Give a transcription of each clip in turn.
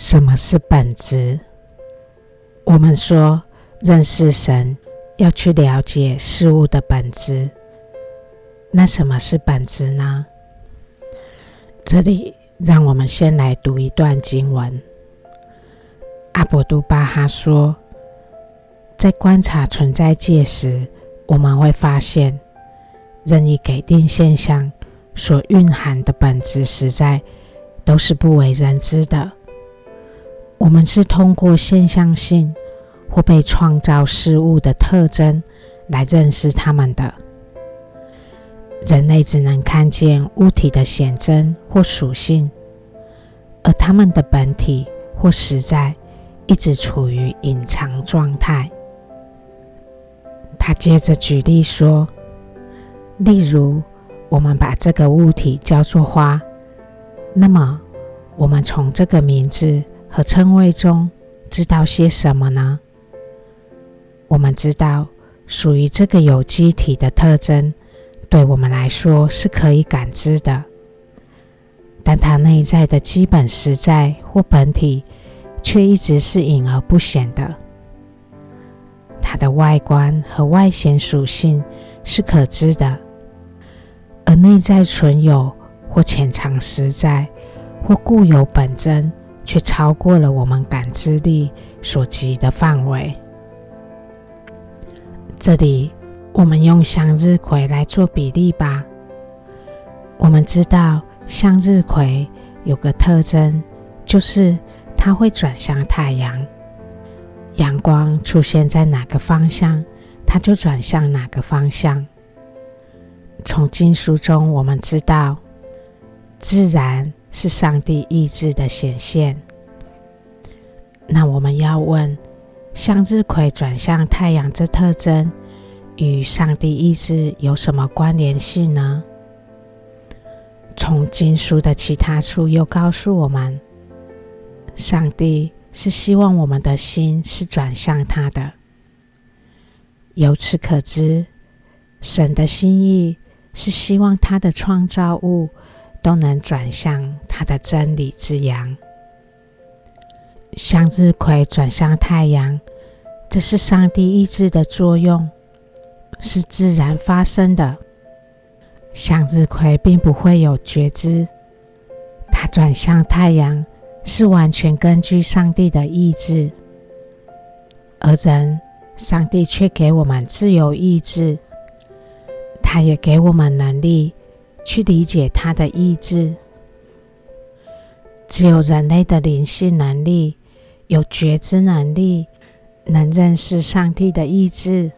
什么是本质？我们说认识神要去了解事物的本质。那什么是本质呢？这里让我们先来读一段经文。阿博都巴哈说，在观察存在界时，我们会发现，任意给定现象所蕴含的本质实在都是不为人知的。我们是通过现象性或被创造事物的特征来认识它们的。人类只能看见物体的显征或属性，而它们的本体或实在。一直处于隐藏状态。他接着举例说：“例如，我们把这个物体叫做花，那么我们从这个名字和称谓中知道些什么呢？我们知道，属于这个有机体的特征，对我们来说是可以感知的，但它内在的基本实在或本体。”却一直是隐而不显的。它的外观和外显属性是可知的，而内在存有或潜藏实在或固有本真，却超过了我们感知力所及的范围。这里，我们用向日葵来做比例吧。我们知道向日葵有个特征，就是。它会转向太阳，阳光出现在哪个方向，它就转向哪个方向。从经书中我们知道，自然是上帝意志的显现。那我们要问，向日葵转向太阳这特征与上帝意志有什么关联性呢？从经书的其他处又告诉我们。上帝是希望我们的心是转向他的。由此可知，神的心意是希望他的创造物都能转向他的真理之阳。向日葵转向太阳，这是上帝意志的作用，是自然发生的。向日葵并不会有觉知，它转向太阳。是完全根据上帝的意志，而人，上帝却给我们自由意志，他也给我们能力去理解他的意志。只有人类的灵性能力，有觉知能力，能认识上帝的意志，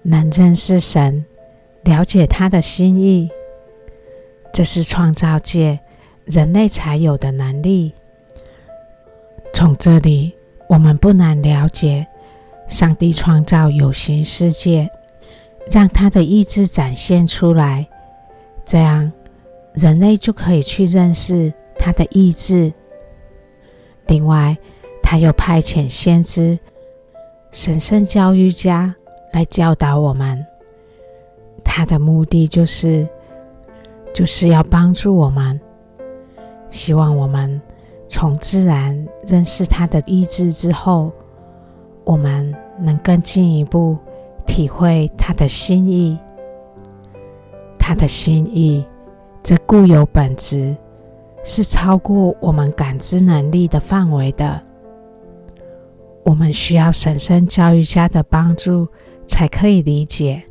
能认识神，了解他的心意，这是创造界人类才有的能力。从这里，我们不难了解，上帝创造有形世界，让他的意志展现出来，这样人类就可以去认识他的意志。另外，他又派遣先知、神圣教育家来教导我们，他的目的就是，就是要帮助我们，希望我们。从自然认识他的意志之后，我们能更进一步体会他的心意。他的心意，这固有本质，是超过我们感知能力的范围的。我们需要神圣教育家的帮助，才可以理解。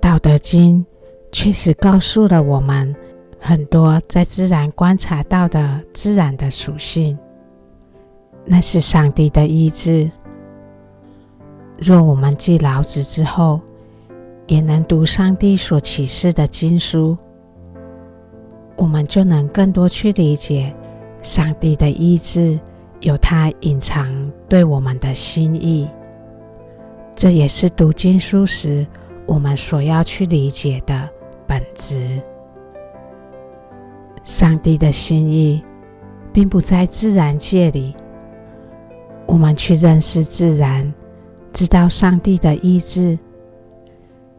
道德经确实告诉了我们。很多在自然观察到的自然的属性，那是上帝的意志。若我们继老子之后，也能读上帝所启示的经书，我们就能更多去理解上帝的意志，有他隐藏对我们的心意。这也是读经书时我们所要去理解的本质。上帝的心意并不在自然界里，我们去认识自然，知道上帝的意志，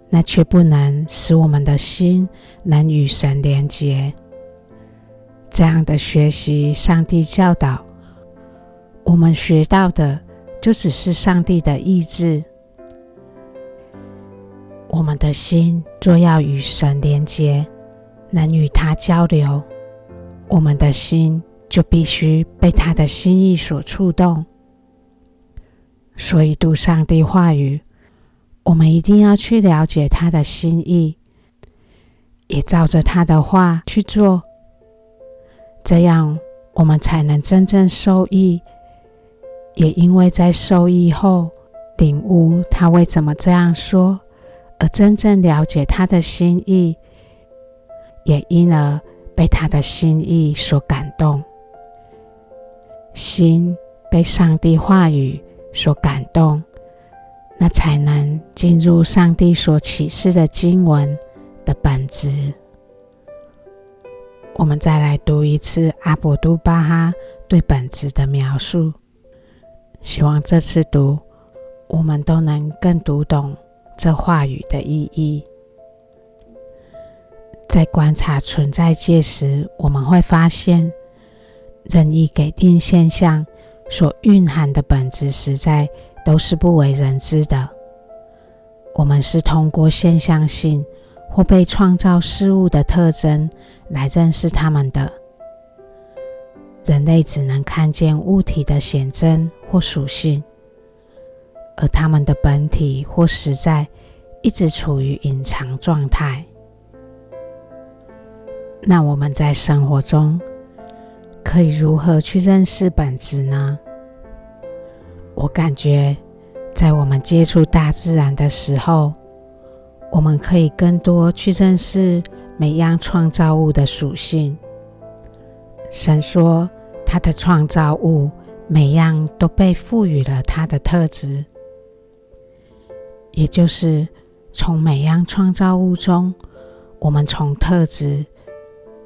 那却不能使我们的心能与神连结。这样的学习，上帝教导我们学到的，就只是上帝的意志。我们的心若要与神连结，能与他交流，我们的心就必须被他的心意所触动。所以读上帝话语，我们一定要去了解他的心意，也照着他的话去做，这样我们才能真正受益。也因为在受益后，领悟他为什么这样说。而真正了解他的心意，也因而被他的心意所感动，心被上帝话语所感动，那才能进入上帝所启示的经文的本质。我们再来读一次阿卜杜巴哈对本质的描述，希望这次读我们都能更读懂。这话语的意义，在观察存在界时，我们会发现，任意给定现象所蕴含的本质，实在都是不为人知的。我们是通过现象性或被创造事物的特征来认识它们的。人类只能看见物体的显征或属性。而他们的本体或实在一直处于隐藏状态。那我们在生活中可以如何去认识本质呢？我感觉，在我们接触大自然的时候，我们可以更多去认识每样创造物的属性。神说，他的创造物每样都被赋予了它的特质。也就是从每样创造物中，我们从特质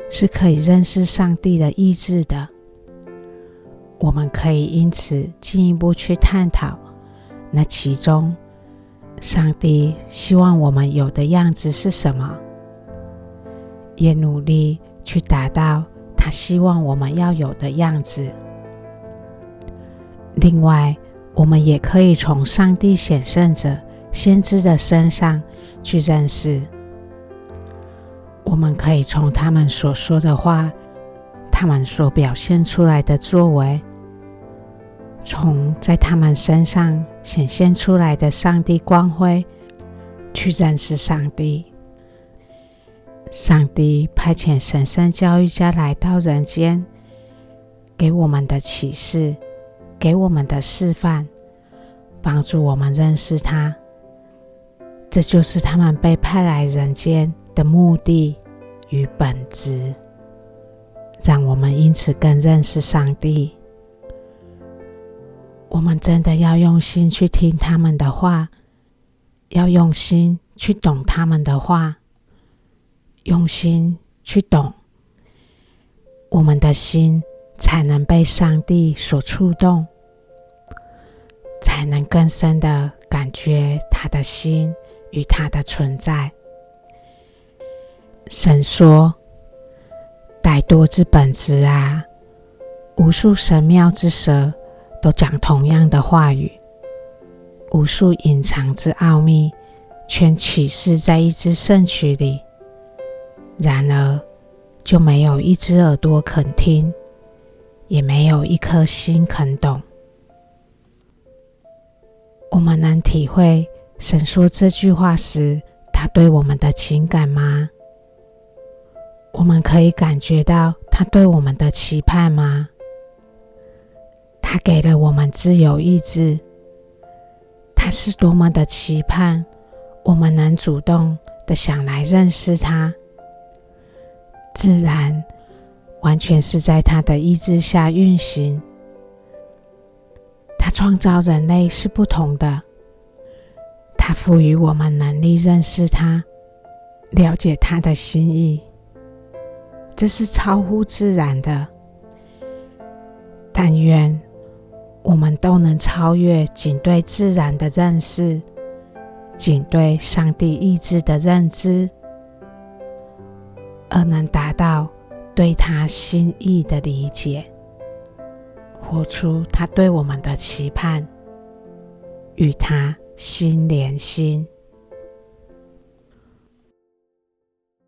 是可以认识上帝的意志的。我们可以因此进一步去探讨，那其中上帝希望我们有的样子是什么，也努力去达到他希望我们要有的样子。另外，我们也可以从上帝显圣者。先知的身上去认识，我们可以从他们所说的话，他们所表现出来的作为，从在他们身上显现出来的上帝光辉，去认识上帝。上帝派遣神圣教育家来到人间，给我们的启示，给我们的示范，帮助我们认识他。这就是他们被派来人间的目的与本质，让我们因此更认识上帝。我们真的要用心去听他们的话，要用心去懂他们的话，用心去懂，我们的心才能被上帝所触动，才能更深的感觉他的心。与他的存在，神说：“歹多之本质啊，无数神妙之舌都讲同样的话语，无数隐藏之奥秘全启示在一支圣曲里。然而，就没有一只耳朵肯听，也没有一颗心肯懂。我们能体会。”神说这句话时，他对我们的情感吗？我们可以感觉到他对我们的期盼吗？他给了我们自由意志，他是多么的期盼我们能主动的想来认识他。自然完全是在他的意志下运行。他创造人类是不同的。他赋予我们能力认识他，了解他的心意，这是超乎自然的。但愿我们都能超越仅对自然的认识，仅对上帝意志的认知，而能达到对他心意的理解，活出他对我们的期盼，与他心连心。